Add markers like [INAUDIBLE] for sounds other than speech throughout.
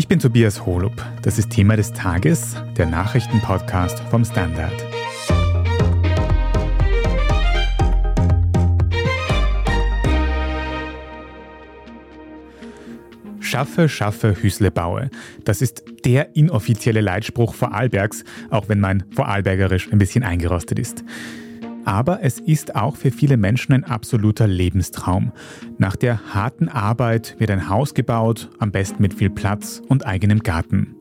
Ich bin Tobias Holub. Das ist Thema des Tages, der Nachrichtenpodcast vom Standard. Schaffe, schaffe, Hüsle baue. Das ist der inoffizielle Leitspruch Vorarlbergs, auch wenn mein Vorarlbergerisch ein bisschen eingerostet ist. Aber es ist auch für viele Menschen ein absoluter Lebenstraum. Nach der harten Arbeit wird ein Haus gebaut, am besten mit viel Platz und eigenem Garten.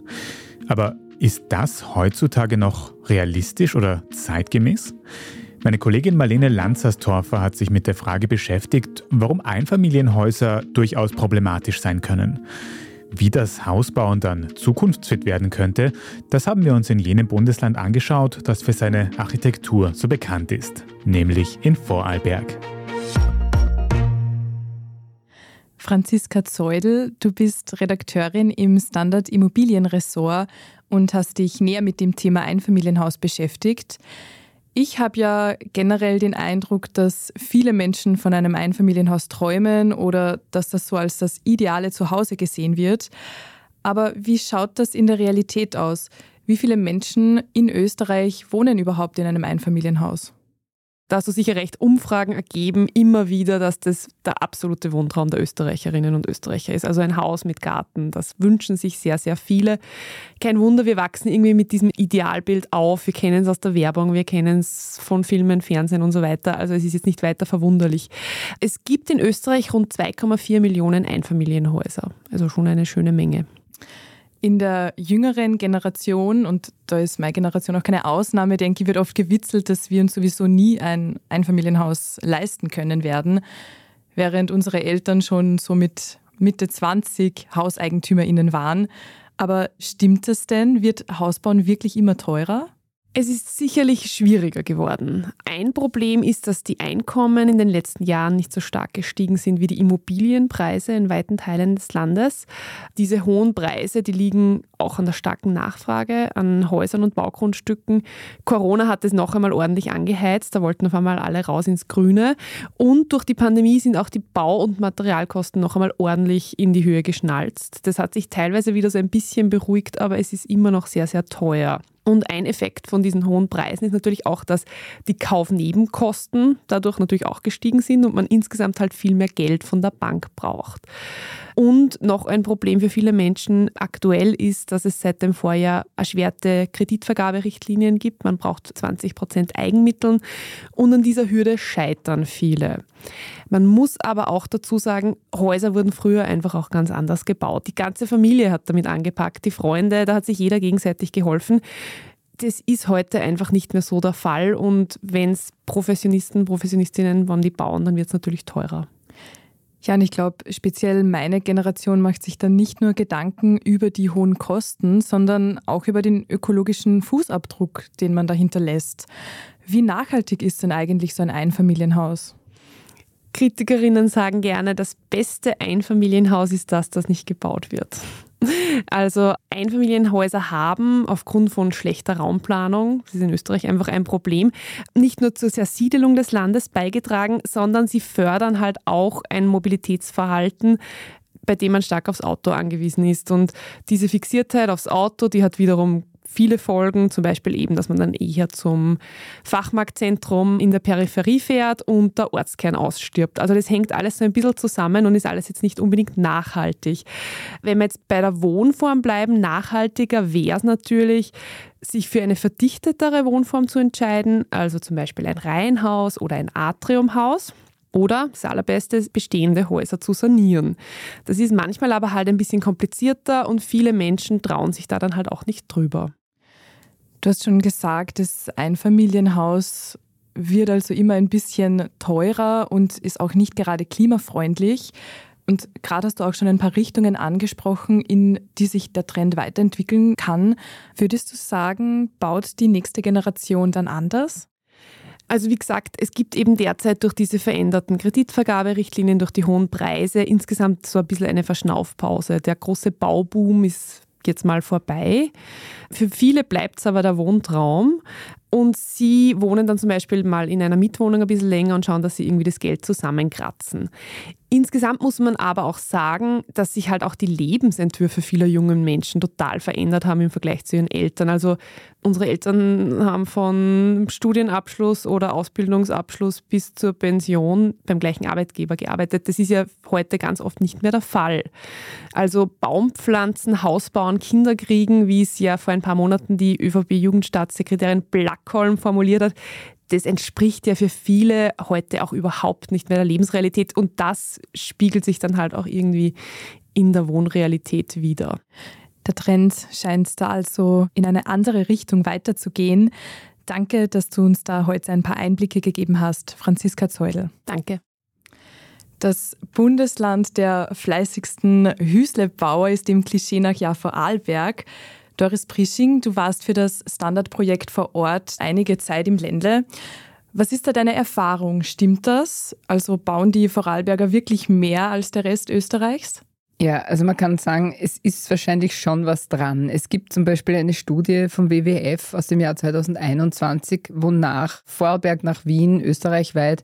Aber ist das heutzutage noch realistisch oder zeitgemäß? Meine Kollegin Marlene Lanzerstorfer hat sich mit der Frage beschäftigt, warum Einfamilienhäuser durchaus problematisch sein können. Wie das Hausbauen dann zukunftsfit werden könnte, das haben wir uns in jenem Bundesland angeschaut, das für seine Architektur so bekannt ist, nämlich in Vorarlberg. Franziska Zeudel, du bist Redakteurin im Standard Immobilienressort und hast dich näher mit dem Thema Einfamilienhaus beschäftigt. Ich habe ja generell den Eindruck, dass viele Menschen von einem Einfamilienhaus träumen oder dass das so als das ideale Zuhause gesehen wird. Aber wie schaut das in der Realität aus? Wie viele Menschen in Österreich wohnen überhaupt in einem Einfamilienhaus? Da hast du sicher recht, Umfragen ergeben immer wieder, dass das der absolute Wohntraum der Österreicherinnen und Österreicher ist. Also ein Haus mit Garten, das wünschen sich sehr, sehr viele. Kein Wunder, wir wachsen irgendwie mit diesem Idealbild auf. Wir kennen es aus der Werbung, wir kennen es von Filmen, Fernsehen und so weiter. Also es ist jetzt nicht weiter verwunderlich. Es gibt in Österreich rund 2,4 Millionen Einfamilienhäuser. Also schon eine schöne Menge. In der jüngeren Generation, und da ist meine Generation auch keine Ausnahme, denke ich, wird oft gewitzelt, dass wir uns sowieso nie ein Einfamilienhaus leisten können werden, während unsere Eltern schon so mit Mitte 20 HauseigentümerInnen waren. Aber stimmt das denn? Wird Hausbauen wirklich immer teurer? Es ist sicherlich schwieriger geworden. Ein Problem ist, dass die Einkommen in den letzten Jahren nicht so stark gestiegen sind wie die Immobilienpreise in weiten Teilen des Landes. Diese hohen Preise, die liegen auch an der starken Nachfrage an Häusern und Baugrundstücken. Corona hat es noch einmal ordentlich angeheizt, da wollten auf einmal alle raus ins Grüne. Und durch die Pandemie sind auch die Bau- und Materialkosten noch einmal ordentlich in die Höhe geschnalzt. Das hat sich teilweise wieder so ein bisschen beruhigt, aber es ist immer noch sehr, sehr teuer. Und ein Effekt von diesen hohen Preisen ist natürlich auch, dass die Kaufnebenkosten dadurch natürlich auch gestiegen sind und man insgesamt halt viel mehr Geld von der Bank braucht. Und noch ein Problem für viele Menschen aktuell ist, dass es seit dem Vorjahr erschwerte Kreditvergaberichtlinien gibt. Man braucht 20 Prozent Eigenmitteln und an dieser Hürde scheitern viele. Man muss aber auch dazu sagen, Häuser wurden früher einfach auch ganz anders gebaut. Die ganze Familie hat damit angepackt, die Freunde, da hat sich jeder gegenseitig geholfen. Das ist heute einfach nicht mehr so der Fall und wenn es Professionisten, Professionistinnen, wann die bauen, dann wird es natürlich teurer. Ja, und ich glaube, speziell meine Generation macht sich dann nicht nur Gedanken über die hohen Kosten, sondern auch über den ökologischen Fußabdruck, den man dahinter lässt. Wie nachhaltig ist denn eigentlich so ein Einfamilienhaus? Kritikerinnen sagen gerne, das beste Einfamilienhaus ist das, das nicht gebaut wird. Also Einfamilienhäuser haben aufgrund von schlechter Raumplanung, das ist in Österreich einfach ein Problem, nicht nur zur Zersiedelung des Landes beigetragen, sondern sie fördern halt auch ein Mobilitätsverhalten, bei dem man stark aufs Auto angewiesen ist. Und diese Fixiertheit aufs Auto, die hat wiederum viele Folgen, zum Beispiel eben, dass man dann eher zum Fachmarktzentrum in der Peripherie fährt und der Ortskern ausstirbt. Also das hängt alles so ein bisschen zusammen und ist alles jetzt nicht unbedingt nachhaltig. Wenn wir jetzt bei der Wohnform bleiben, nachhaltiger wäre es natürlich, sich für eine verdichtetere Wohnform zu entscheiden, also zum Beispiel ein Reihenhaus oder ein Atriumhaus. Oder das allerbeste, bestehende Häuser zu sanieren. Das ist manchmal aber halt ein bisschen komplizierter und viele Menschen trauen sich da dann halt auch nicht drüber. Du hast schon gesagt, das Einfamilienhaus wird also immer ein bisschen teurer und ist auch nicht gerade klimafreundlich. Und gerade hast du auch schon ein paar Richtungen angesprochen, in die sich der Trend weiterentwickeln kann. Würdest du sagen, baut die nächste Generation dann anders? Also wie gesagt, es gibt eben derzeit durch diese veränderten Kreditvergaberichtlinien, durch die hohen Preise insgesamt so ein bisschen eine Verschnaufpause. Der große Bauboom ist jetzt mal vorbei. Für viele bleibt es aber der Wohntraum. Und sie wohnen dann zum Beispiel mal in einer Mietwohnung ein bisschen länger und schauen, dass sie irgendwie das Geld zusammenkratzen. Insgesamt muss man aber auch sagen, dass sich halt auch die Lebensentwürfe vieler jungen Menschen total verändert haben im Vergleich zu ihren Eltern. Also unsere Eltern haben von Studienabschluss oder Ausbildungsabschluss bis zur Pension beim gleichen Arbeitgeber gearbeitet. Das ist ja heute ganz oft nicht mehr der Fall. Also Baumpflanzen, Hausbauen, Kinder kriegen, wie es ja vor ein paar Monaten die ÖVP-Jugendstaatssekretärin Blackholm formuliert hat, das entspricht ja für viele heute auch überhaupt nicht mehr der Lebensrealität und das spiegelt sich dann halt auch irgendwie in der Wohnrealität wieder. Der Trend scheint da also in eine andere Richtung weiterzugehen. Danke, dass du uns da heute ein paar Einblicke gegeben hast, Franziska Zeudel. Danke. Das Bundesland der fleißigsten Hüslebauer ist dem Klischee nach ja Vorarlberg. Doris Prisching, du warst für das Standardprojekt vor Ort einige Zeit im Ländle. Was ist da deine Erfahrung? Stimmt das? Also bauen die Vorarlberger wirklich mehr als der Rest Österreichs? Ja, also man kann sagen, es ist wahrscheinlich schon was dran. Es gibt zum Beispiel eine Studie vom WWF aus dem Jahr 2021, wonach Vorarlberg nach Wien österreichweit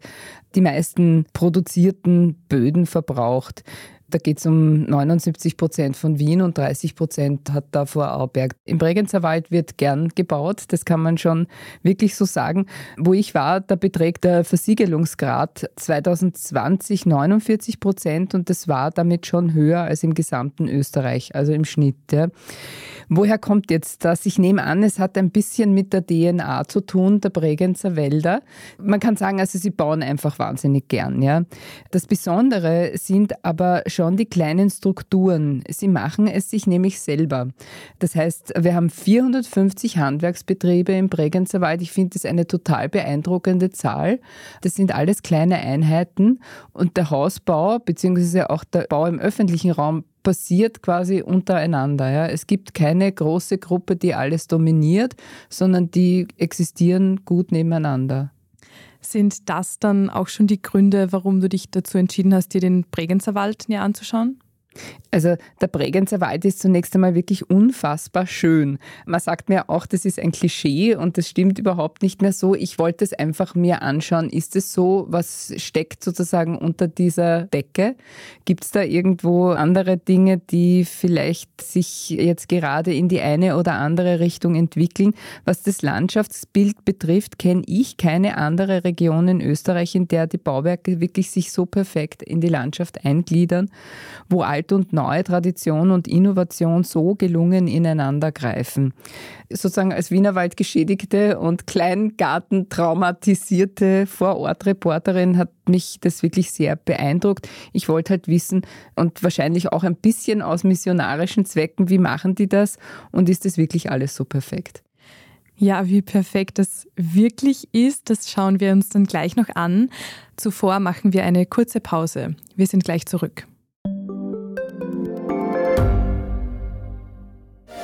die meisten produzierten Böden verbraucht. Da geht es um 79 Prozent von Wien und 30 Prozent hat da Vorarlberg. Im Bregenzer Wald wird gern gebaut, das kann man schon wirklich so sagen. Wo ich war, da beträgt der Versiegelungsgrad 2020 49 Prozent und das war damit schon höher als im gesamten Österreich, also im Schnitt. Ja. Woher kommt jetzt das? Ich nehme an, es hat ein bisschen mit der DNA zu tun, der Bregenzer Wälder. Man kann sagen, also sie bauen einfach wahnsinnig gern. Ja. Das Besondere sind aber schon die kleinen Strukturen. Sie machen es sich nämlich selber. Das heißt, wir haben 450 Handwerksbetriebe im Bregenzer Wald. Ich finde das eine total beeindruckende Zahl. Das sind alles kleine Einheiten und der Hausbau bzw. auch der Bau im öffentlichen Raum passiert quasi untereinander. Ja. Es gibt keine große Gruppe, die alles dominiert, sondern die existieren gut nebeneinander. Sind das dann auch schon die Gründe, warum du dich dazu entschieden hast, dir den Bregenzer Wald näher anzuschauen? Also der Bregenzer Wald ist zunächst einmal wirklich unfassbar schön. Man sagt mir auch, das ist ein Klischee und das stimmt überhaupt nicht mehr so. Ich wollte es einfach mir anschauen. Ist es so? Was steckt sozusagen unter dieser Decke? Gibt es da irgendwo andere Dinge, die vielleicht sich jetzt gerade in die eine oder andere Richtung entwickeln? Was das Landschaftsbild betrifft, kenne ich keine andere Region in Österreich, in der die Bauwerke wirklich sich so perfekt in die Landschaft eingliedern, wo all Alt und Neue, Tradition und Innovation so gelungen ineinander greifen. Sozusagen als Wienerwald geschädigte und Kleingarten traumatisierte Vorortreporterin hat mich das wirklich sehr beeindruckt. Ich wollte halt wissen und wahrscheinlich auch ein bisschen aus missionarischen Zwecken, wie machen die das und ist das wirklich alles so perfekt? Ja, wie perfekt das wirklich ist, das schauen wir uns dann gleich noch an. Zuvor machen wir eine kurze Pause. Wir sind gleich zurück.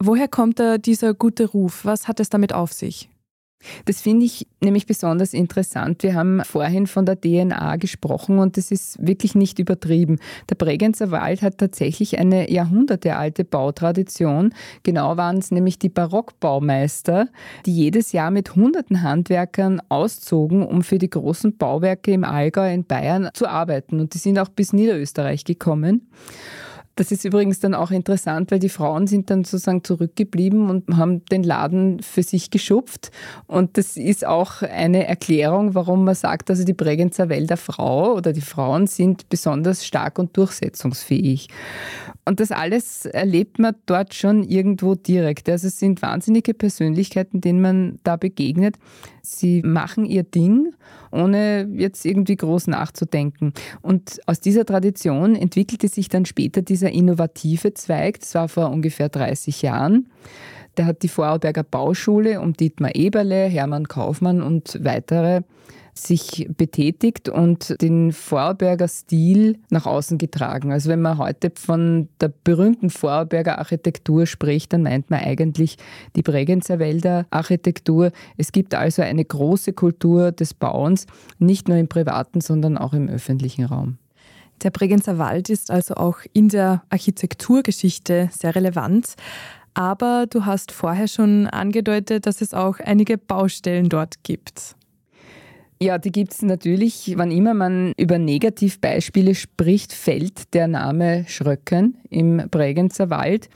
Woher kommt da dieser gute Ruf? Was hat es damit auf sich? Das finde ich nämlich besonders interessant. Wir haben vorhin von der DNA gesprochen und das ist wirklich nicht übertrieben. Der Bregenzer Wald hat tatsächlich eine jahrhundertealte Bautradition. Genau waren es nämlich die Barockbaumeister, die jedes Jahr mit hunderten Handwerkern auszogen, um für die großen Bauwerke im Allgäu in Bayern zu arbeiten. Und die sind auch bis Niederösterreich gekommen. Das ist übrigens dann auch interessant, weil die Frauen sind dann sozusagen zurückgeblieben und haben den Laden für sich geschupft. Und das ist auch eine Erklärung, warum man sagt, also die Bregenzer Wälder Frau oder die Frauen sind besonders stark und durchsetzungsfähig. Und das alles erlebt man dort schon irgendwo direkt. Also es sind wahnsinnige Persönlichkeiten, denen man da begegnet. Sie machen ihr Ding, ohne jetzt irgendwie groß nachzudenken. Und aus dieser Tradition entwickelte sich dann später dieser innovative Zweig. Das war vor ungefähr 30 Jahren. Der hat die Vorarlberger Bauschule um Dietmar Eberle, Hermann Kaufmann und weitere sich betätigt und den Vorarlberger Stil nach außen getragen. Also wenn man heute von der berühmten Vorarlberger Architektur spricht, dann meint man eigentlich die Bregenzer Wälder Architektur. Es gibt also eine große Kultur des Bauens, nicht nur im privaten, sondern auch im öffentlichen Raum. Der Bregenzer Wald ist also auch in der Architekturgeschichte sehr relevant. Aber du hast vorher schon angedeutet, dass es auch einige Baustellen dort gibt. Ja, die gibt es natürlich. Wann immer man über Negativbeispiele spricht, fällt der Name Schröcken im Bregenzer Wald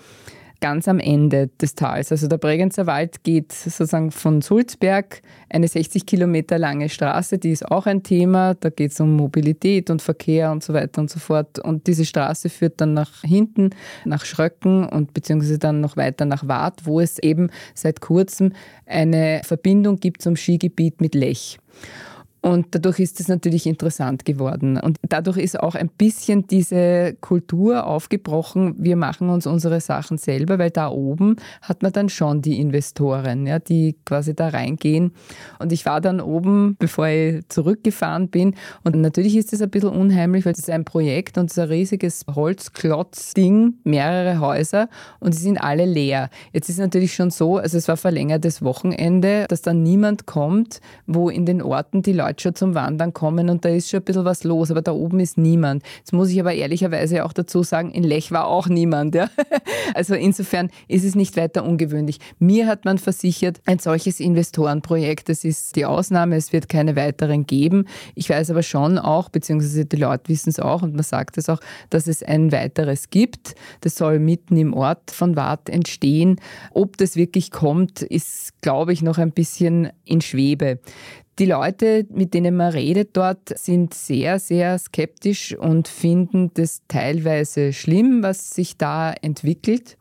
ganz am Ende des Tals. Also der Bregenzer Wald geht sozusagen von Sulzberg, eine 60 Kilometer lange Straße, die ist auch ein Thema. Da geht es um Mobilität und Verkehr und so weiter und so fort. Und diese Straße führt dann nach hinten, nach Schröcken und beziehungsweise dann noch weiter nach Waadt, wo es eben seit kurzem eine Verbindung gibt zum Skigebiet mit Lech. Und dadurch ist es natürlich interessant geworden. Und dadurch ist auch ein bisschen diese Kultur aufgebrochen, wir machen uns unsere Sachen selber, weil da oben hat man dann schon die Investoren, ja, die quasi da reingehen. Und ich war dann oben, bevor ich zurückgefahren bin. Und natürlich ist es ein bisschen unheimlich, weil es ist ein Projekt und es ist ein riesiges Holzklotzding, mehrere Häuser und sie sind alle leer. Jetzt ist es natürlich schon so, also es war verlängertes Wochenende, dass dann niemand kommt, wo in den Orten die Leute Leute schon zum Wandern kommen und da ist schon ein bisschen was los, aber da oben ist niemand. Jetzt muss ich aber ehrlicherweise auch dazu sagen, in Lech war auch niemand. Ja? [LAUGHS] Also insofern ist es nicht weiter ungewöhnlich. Mir hat man versichert, ein solches Investorenprojekt, das ist die Ausnahme, es wird keine weiteren geben. Ich weiß aber schon auch, beziehungsweise die Leute wissen es auch und man sagt es auch, dass es ein weiteres gibt. Das soll mitten im Ort von Wart entstehen. Ob das wirklich kommt, ist, glaube ich, noch ein bisschen in Schwebe. Die Leute, mit denen man redet dort, sind sehr, sehr skeptisch und finden das teilweise schlimm, was sich da entwickelt.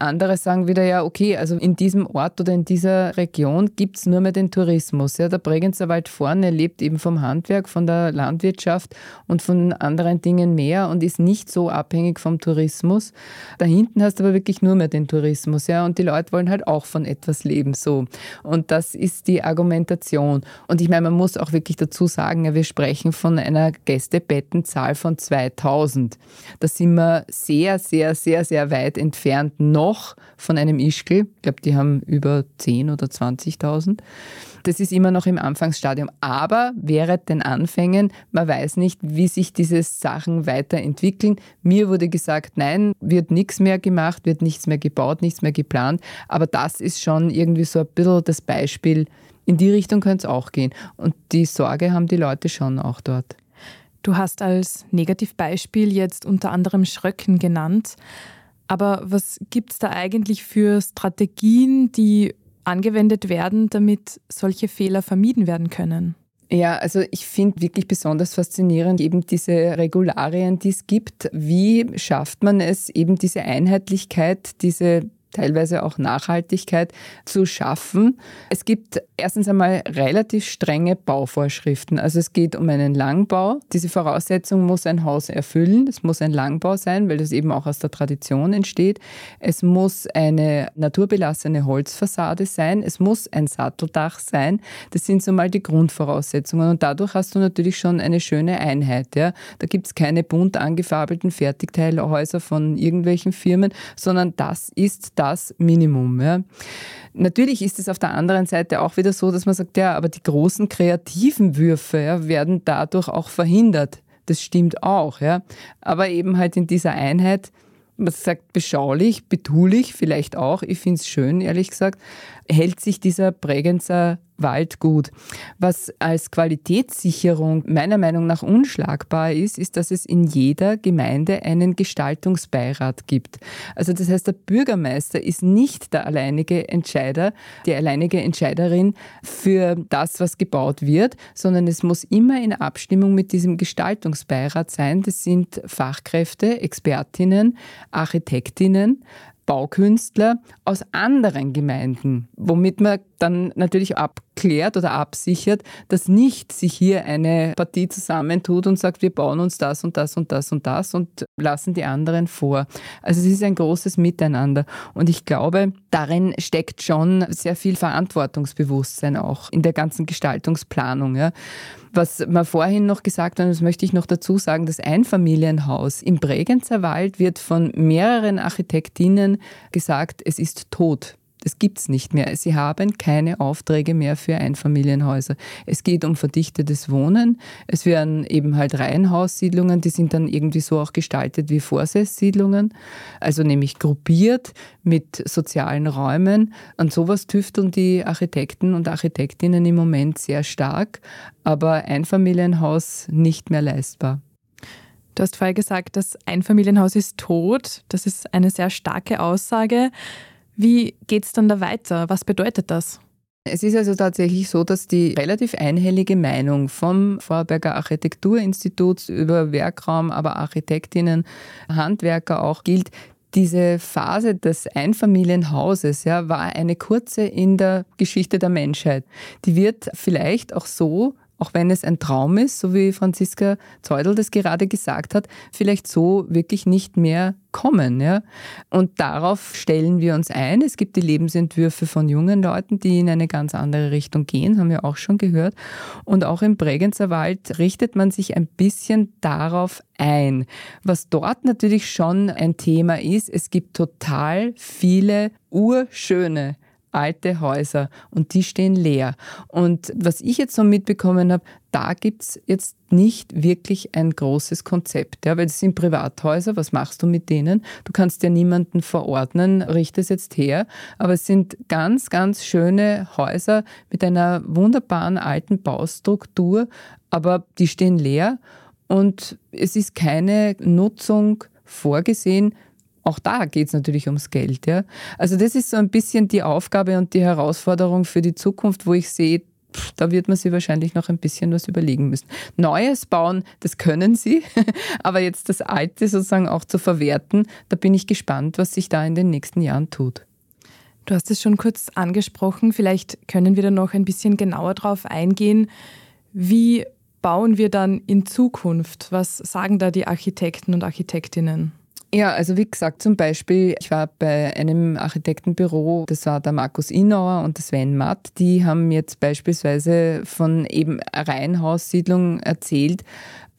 Andere sagen wieder, ja, okay, also in diesem Ort oder in dieser Region gibt es nur mehr den Tourismus. Ja, der Bregenzer Wald vorne lebt eben vom Handwerk, von der Landwirtschaft und von anderen Dingen mehr und ist nicht so abhängig vom Tourismus. Da hinten hast du aber wirklich nur mehr den Tourismus, ja, und die Leute wollen halt auch von etwas leben, so. Und das ist die Argumentation. Und ich meine, man muss auch wirklich dazu sagen, ja, wir sprechen von einer Gästebettenzahl von 2000. Da sind wir sehr, sehr, sehr, sehr weit entfernt noch noch von einem Ischgl. Ich glaube, die haben über 10 oder 20.000. Das ist immer noch im Anfangsstadium. Aber während den Anfängen, man weiß nicht, wie sich diese Sachen weiterentwickeln. Mir wurde gesagt, nein, wird nichts mehr gemacht, wird nichts mehr gebaut, nichts mehr geplant. Aber das ist schon irgendwie so ein bisschen das Beispiel. In die Richtung könnte es auch gehen. Und die Sorge haben die Leute schon auch dort. Du hast als Negativbeispiel jetzt unter anderem Schröcken genannt. Aber was gibt es da eigentlich für Strategien, die angewendet werden, damit solche Fehler vermieden werden können? Ja, also ich finde wirklich besonders faszinierend eben diese Regularien, die es gibt. Wie schafft man es, eben diese Einheitlichkeit, diese teilweise auch Nachhaltigkeit zu schaffen. Es gibt erstens einmal relativ strenge Bauvorschriften. Also es geht um einen Langbau. Diese Voraussetzung muss ein Haus erfüllen. Es muss ein Langbau sein, weil das eben auch aus der Tradition entsteht. Es muss eine naturbelassene Holzfassade sein. Es muss ein Satteldach sein. Das sind so mal die Grundvoraussetzungen. Und dadurch hast du natürlich schon eine schöne Einheit. Ja. Da gibt es keine bunt angefarbelten Fertigteilhäuser von irgendwelchen Firmen, sondern das ist das Minimum. Ja. Natürlich ist es auf der anderen Seite auch wieder so, dass man sagt, ja, aber die großen kreativen Würfe ja, werden dadurch auch verhindert. Das stimmt auch, ja. Aber eben halt in dieser Einheit, man sagt beschaulich, betulich vielleicht auch, ich finde es schön, ehrlich gesagt, hält sich dieser Bregenzer Waldgut. Was als Qualitätssicherung meiner Meinung nach unschlagbar ist, ist, dass es in jeder Gemeinde einen Gestaltungsbeirat gibt. Also das heißt, der Bürgermeister ist nicht der alleinige Entscheider, die alleinige Entscheiderin für das, was gebaut wird, sondern es muss immer in Abstimmung mit diesem Gestaltungsbeirat sein. Das sind Fachkräfte, Expertinnen, Architektinnen, Baukünstler aus anderen Gemeinden, womit man dann natürlich abklärt oder absichert, dass nicht sich hier eine Partie zusammentut und sagt, wir bauen uns das und das und das und das und lassen die anderen vor. Also es ist ein großes Miteinander. Und ich glaube, darin steckt schon sehr viel Verantwortungsbewusstsein auch in der ganzen Gestaltungsplanung. Ja. Was man vorhin noch gesagt hat, und das möchte ich noch dazu sagen, das Einfamilienhaus im Bregenzer Wald wird von mehreren Architektinnen gesagt, es ist tot. Das gibt es nicht mehr. Sie haben keine Aufträge mehr für Einfamilienhäuser. Es geht um verdichtetes Wohnen. Es werden eben halt Reihenhaussiedlungen, die sind dann irgendwie so auch gestaltet wie Vorsesssiedlungen, also nämlich gruppiert mit sozialen Räumen. An sowas tüfteln die Architekten und Architektinnen im Moment sehr stark, aber Einfamilienhaus nicht mehr leistbar. Du hast vorher gesagt, das Einfamilienhaus ist tot. Das ist eine sehr starke Aussage. Wie geht es dann da weiter? Was bedeutet das? Es ist also tatsächlich so, dass die relativ einhellige Meinung vom Vorarlberger Architekturinstitut über Werkraum, aber Architektinnen, Handwerker auch gilt, diese Phase des Einfamilienhauses ja, war eine kurze in der Geschichte der Menschheit. Die wird vielleicht auch so auch wenn es ein Traum ist, so wie Franziska Zeudel das gerade gesagt hat, vielleicht so wirklich nicht mehr kommen. Ja? Und darauf stellen wir uns ein. Es gibt die Lebensentwürfe von jungen Leuten, die in eine ganz andere Richtung gehen, haben wir auch schon gehört. Und auch im Bregenzer Wald richtet man sich ein bisschen darauf ein. Was dort natürlich schon ein Thema ist, es gibt total viele urschöne alte Häuser und die stehen leer. Und was ich jetzt so mitbekommen habe, da gibt es jetzt nicht wirklich ein großes Konzept, ja, weil es sind Privathäuser, was machst du mit denen? Du kannst ja niemanden verordnen, richte es jetzt her, aber es sind ganz, ganz schöne Häuser mit einer wunderbaren alten Baustruktur, aber die stehen leer und es ist keine Nutzung vorgesehen auch da geht es natürlich ums Geld. Ja? Also das ist so ein bisschen die Aufgabe und die Herausforderung für die Zukunft, wo ich sehe, da wird man sich wahrscheinlich noch ein bisschen was überlegen müssen. Neues bauen, das können sie, [LAUGHS] aber jetzt das Alte sozusagen auch zu verwerten, da bin ich gespannt, was sich da in den nächsten Jahren tut. Du hast es schon kurz angesprochen, vielleicht können wir da noch ein bisschen genauer drauf eingehen. Wie bauen wir dann in Zukunft? Was sagen da die Architekten und Architektinnen? Ja, also wie gesagt, zum Beispiel, ich war bei einem Architektenbüro, das war der Markus Inauer und der Sven Matt, die haben jetzt beispielsweise von eben Reihenhaussiedlung erzählt.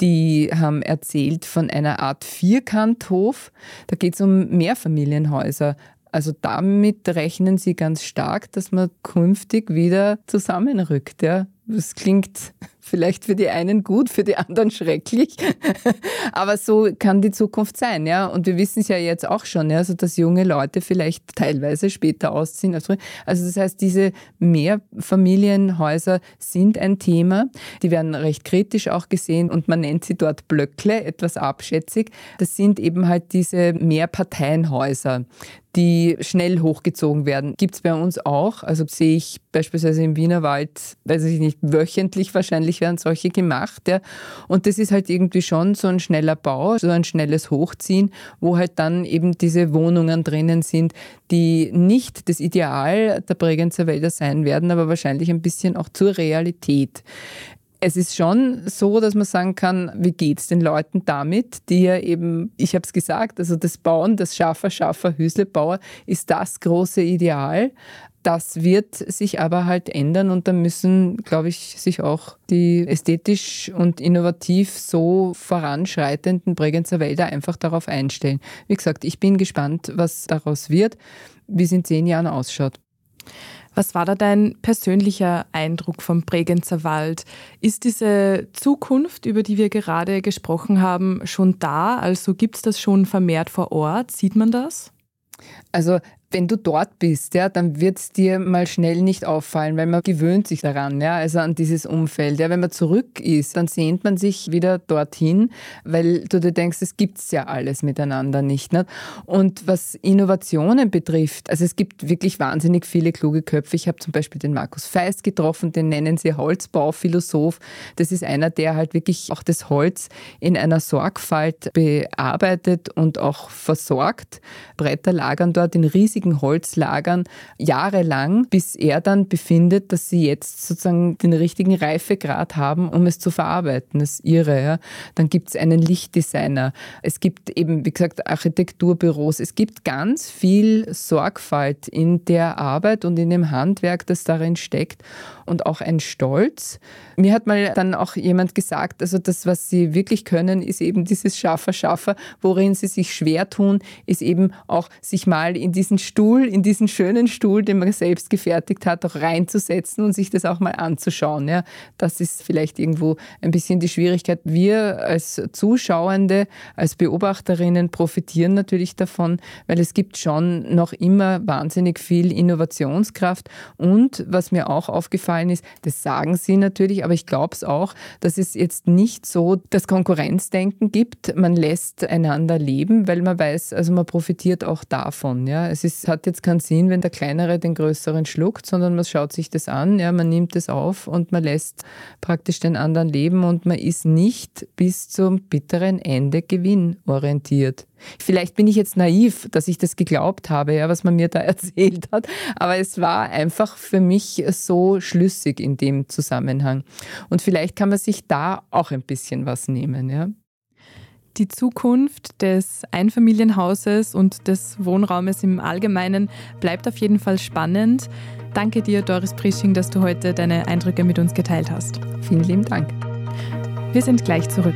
Die haben erzählt von einer Art Vierkanthof. Da geht es um Mehrfamilienhäuser. Also damit rechnen sie ganz stark, dass man künftig wieder zusammenrückt. Ja. Das klingt vielleicht für die einen gut, für die anderen schrecklich. Aber so kann die Zukunft sein, ja. Und wir wissen es ja jetzt auch schon, ja, also dass junge Leute vielleicht teilweise später ausziehen. Also das heißt, diese Mehrfamilienhäuser sind ein Thema. Die werden recht kritisch auch gesehen und man nennt sie dort Blöckle, etwas abschätzig. Das sind eben halt diese Mehrparteienhäuser, die schnell hochgezogen werden. Gibt es bei uns auch. Also sehe ich beispielsweise im Wienerwald, weiß ich nicht, wöchentlich wahrscheinlich werden solche gemacht. Ja. Und das ist halt irgendwie schon so ein schneller Bau, so ein schnelles Hochziehen, wo halt dann eben diese Wohnungen drinnen sind, die nicht das Ideal der Bregenzer Wälder sein werden, aber wahrscheinlich ein bisschen auch zur Realität es ist schon so, dass man sagen kann, wie geht es den Leuten damit, die ja eben, ich habe es gesagt, also das Bauen, das Schaffer, Schaffer, Hüslebauer ist das große Ideal. Das wird sich aber halt ändern und da müssen, glaube ich, sich auch die ästhetisch und innovativ so voranschreitenden Bregenzer Wälder einfach darauf einstellen. Wie gesagt, ich bin gespannt, was daraus wird, wie es in zehn Jahren ausschaut. Was war da dein persönlicher Eindruck vom Bregenzer Wald? Ist diese Zukunft, über die wir gerade gesprochen haben, schon da? Also gibt es das schon vermehrt vor Ort? Sieht man das? Also wenn du dort bist, ja, dann wird es dir mal schnell nicht auffallen, weil man gewöhnt sich daran, ja, also an dieses Umfeld. Ja, wenn man zurück ist, dann sehnt man sich wieder dorthin, weil du dir denkst, es gibt ja alles miteinander nicht. Ne? Und was Innovationen betrifft, also es gibt wirklich wahnsinnig viele kluge Köpfe. Ich habe zum Beispiel den Markus Feist getroffen, den nennen sie Holzbauphilosoph. Das ist einer, der halt wirklich auch das Holz in einer Sorgfalt bearbeitet und auch versorgt. Bretter lagern dort in riesigen Holzlagern jahrelang, bis er dann befindet, dass sie jetzt sozusagen den richtigen Reifegrad haben, um es zu verarbeiten. Das ist irre. Ja? Dann gibt es einen Lichtdesigner. Es gibt eben, wie gesagt, Architekturbüros. Es gibt ganz viel Sorgfalt in der Arbeit und in dem Handwerk, das darin steckt und auch ein Stolz. Mir hat mal dann auch jemand gesagt, also das, was sie wirklich können, ist eben dieses Schaffer, Schaffer. Worin sie sich schwer tun, ist eben auch sich mal in diesen Stuhl, in diesen schönen Stuhl, den man selbst gefertigt hat, auch reinzusetzen und sich das auch mal anzuschauen. Ja, das ist vielleicht irgendwo ein bisschen die Schwierigkeit. Wir als Zuschauende, als Beobachterinnen profitieren natürlich davon, weil es gibt schon noch immer wahnsinnig viel Innovationskraft. Und was mir auch aufgefallen ist, das sagen Sie natürlich, aber ich glaube es auch, dass es jetzt nicht so das Konkurrenzdenken gibt. Man lässt einander leben, weil man weiß, also man profitiert auch davon. Ja. Es ist, hat jetzt keinen Sinn, wenn der Kleinere den Größeren schluckt, sondern man schaut sich das an, ja, man nimmt es auf und man lässt praktisch den anderen leben und man ist nicht bis zum bitteren Ende gewinnorientiert. Vielleicht bin ich jetzt naiv, dass ich das geglaubt habe, ja, was man mir da [LAUGHS] erzählt hat, aber es war einfach für mich so schlüssig in dem Zusammenhang. Und vielleicht kann man sich da auch ein bisschen was nehmen, ja. Die Zukunft des Einfamilienhauses und des Wohnraumes im Allgemeinen bleibt auf jeden Fall spannend. Danke dir, Doris Prisching, dass du heute deine Eindrücke mit uns geteilt hast. Vielen lieben Dank. Wir sind gleich zurück.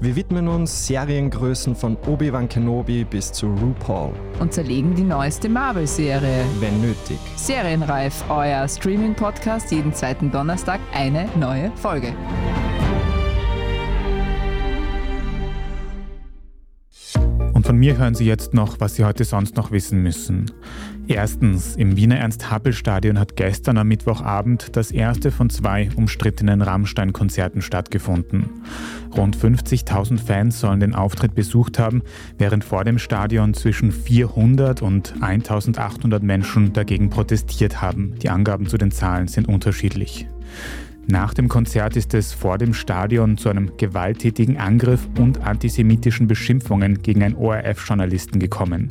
Wir widmen uns Seriengrößen von Obi-Wan Kenobi bis zu RuPaul. Und zerlegen die neueste Marvel-Serie. Wenn nötig. Serienreif, euer Streaming-Podcast, jeden zweiten Donnerstag eine neue Folge. Und von mir hören Sie jetzt noch, was Sie heute sonst noch wissen müssen. Erstens, im Wiener Ernst-Happel-Stadion hat gestern am Mittwochabend das erste von zwei umstrittenen Rammstein-Konzerten stattgefunden. Rund 50.000 Fans sollen den Auftritt besucht haben, während vor dem Stadion zwischen 400 und 1.800 Menschen dagegen protestiert haben. Die Angaben zu den Zahlen sind unterschiedlich. Nach dem Konzert ist es vor dem Stadion zu einem gewalttätigen Angriff und antisemitischen Beschimpfungen gegen einen ORF-Journalisten gekommen.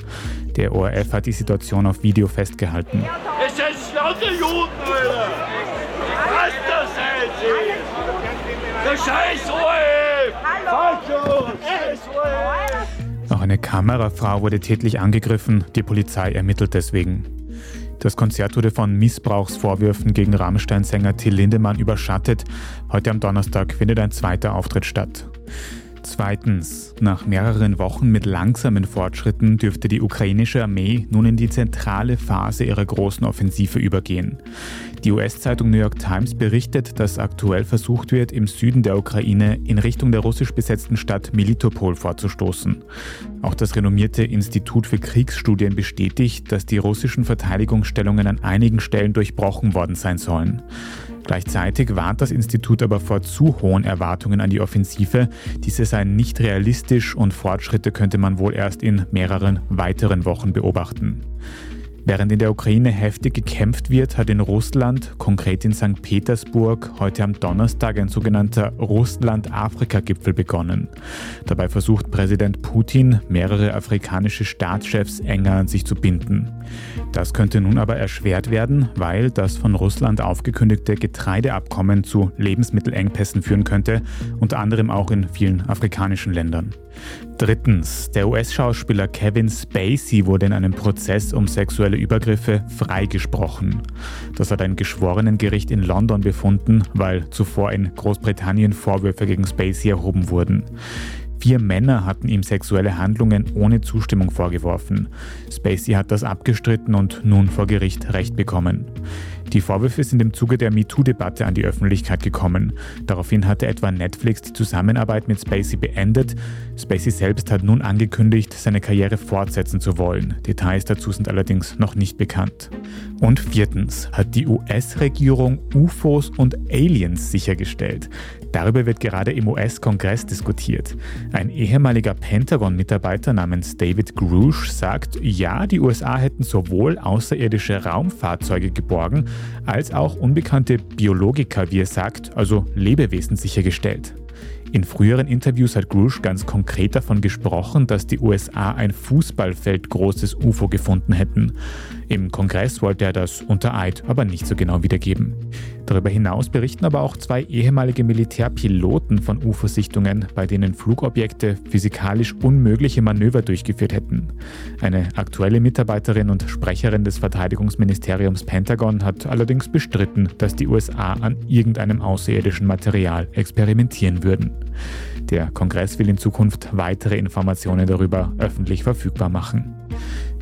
Der ORF hat die Situation auf Video festgehalten. Es sind lauter Juden, Alter! Was das seid Der scheiß ORF! Scheiß ORF! Auch eine Kamerafrau wurde tätlich angegriffen, die Polizei ermittelt deswegen. Das Konzert wurde von Missbrauchsvorwürfen gegen Rammstein-Sänger Till Lindemann überschattet. Heute am Donnerstag findet ein zweiter Auftritt statt. Zweitens, nach mehreren Wochen mit langsamen Fortschritten dürfte die ukrainische Armee nun in die zentrale Phase ihrer großen Offensive übergehen. Die US-Zeitung New York Times berichtet, dass aktuell versucht wird, im Süden der Ukraine in Richtung der russisch besetzten Stadt Melitopol vorzustoßen. Auch das renommierte Institut für Kriegsstudien bestätigt, dass die russischen Verteidigungsstellungen an einigen Stellen durchbrochen worden sein sollen. Gleichzeitig warnt das Institut aber vor zu hohen Erwartungen an die Offensive. Diese seien nicht realistisch und Fortschritte könnte man wohl erst in mehreren weiteren Wochen beobachten. Während in der Ukraine heftig gekämpft wird, hat in Russland, konkret in St. Petersburg, heute am Donnerstag ein sogenannter Russland-Afrika-Gipfel begonnen. Dabei versucht Präsident Putin, mehrere afrikanische Staatschefs enger an sich zu binden. Das könnte nun aber erschwert werden, weil das von Russland aufgekündigte Getreideabkommen zu Lebensmittelengpässen führen könnte, unter anderem auch in vielen afrikanischen Ländern. Drittens, der US-Schauspieler Kevin Spacey wurde in einem Prozess um sexuelle Übergriffe freigesprochen. Das hat ein Geschworenengericht in London befunden, weil zuvor in Großbritannien Vorwürfe gegen Spacey erhoben wurden. Vier Männer hatten ihm sexuelle Handlungen ohne Zustimmung vorgeworfen. Spacey hat das abgestritten und nun vor Gericht Recht bekommen. Die Vorwürfe sind im Zuge der MeToo-Debatte an die Öffentlichkeit gekommen. Daraufhin hatte etwa Netflix die Zusammenarbeit mit Spacey beendet. Spacey selbst hat nun angekündigt, seine Karriere fortsetzen zu wollen. Details dazu sind allerdings noch nicht bekannt. Und viertens hat die US-Regierung UFOs und Aliens sichergestellt. Darüber wird gerade im US-Kongress diskutiert. Ein ehemaliger Pentagon-Mitarbeiter namens David Grush sagt, ja, die USA hätten sowohl außerirdische Raumfahrzeuge geborgen, als auch unbekannte Biologiker, wie er sagt, also Lebewesen sichergestellt. In früheren Interviews hat Grush ganz konkret davon gesprochen, dass die USA ein Fußballfeld großes UFO gefunden hätten. Im Kongress wollte er das unter Eid aber nicht so genau wiedergeben. Darüber hinaus berichten aber auch zwei ehemalige Militärpiloten von UFO-Sichtungen, bei denen Flugobjekte physikalisch unmögliche Manöver durchgeführt hätten. Eine aktuelle Mitarbeiterin und Sprecherin des Verteidigungsministeriums Pentagon hat allerdings bestritten, dass die USA an irgendeinem außerirdischen Material experimentieren würden. Der Kongress will in Zukunft weitere Informationen darüber öffentlich verfügbar machen.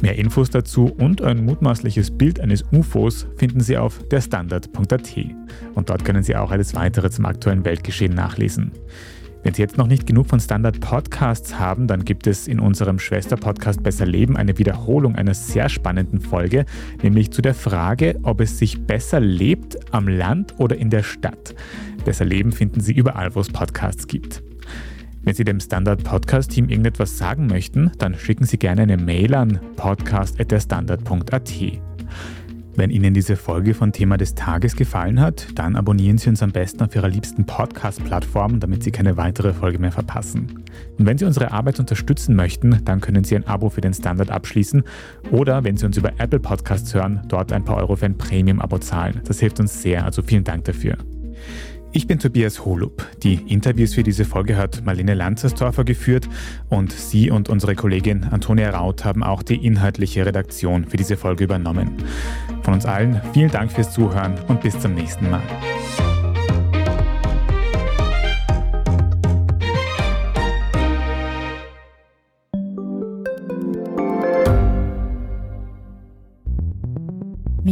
Mehr Infos dazu und ein mutmaßliches Bild eines UFOs finden Sie auf derstandard.at. Und dort können Sie auch alles weitere zum aktuellen Weltgeschehen nachlesen. Wenn Sie jetzt noch nicht genug von Standard Podcasts haben, dann gibt es in unserem Schwester-Podcast Besser Leben eine Wiederholung einer sehr spannenden Folge, nämlich zu der Frage, ob es sich besser lebt am Land oder in der Stadt. Besser Leben finden Sie überall, wo es Podcasts gibt. Wenn Sie dem Standard Podcast Team irgendetwas sagen möchten, dann schicken Sie gerne eine Mail an podcast.derstandard.at. Wenn Ihnen diese Folge von Thema des Tages gefallen hat, dann abonnieren Sie uns am besten auf Ihrer liebsten Podcast-Plattform, damit Sie keine weitere Folge mehr verpassen. Und wenn Sie unsere Arbeit unterstützen möchten, dann können Sie ein Abo für den Standard abschließen oder wenn Sie uns über Apple Podcasts hören, dort ein paar Euro für ein Premium-Abo zahlen. Das hilft uns sehr, also vielen Dank dafür. Ich bin Tobias Holub. Die Interviews für diese Folge hat Marlene Lanzersdorfer geführt und sie und unsere Kollegin Antonia Raut haben auch die inhaltliche Redaktion für diese Folge übernommen. Von uns allen vielen Dank fürs Zuhören und bis zum nächsten Mal.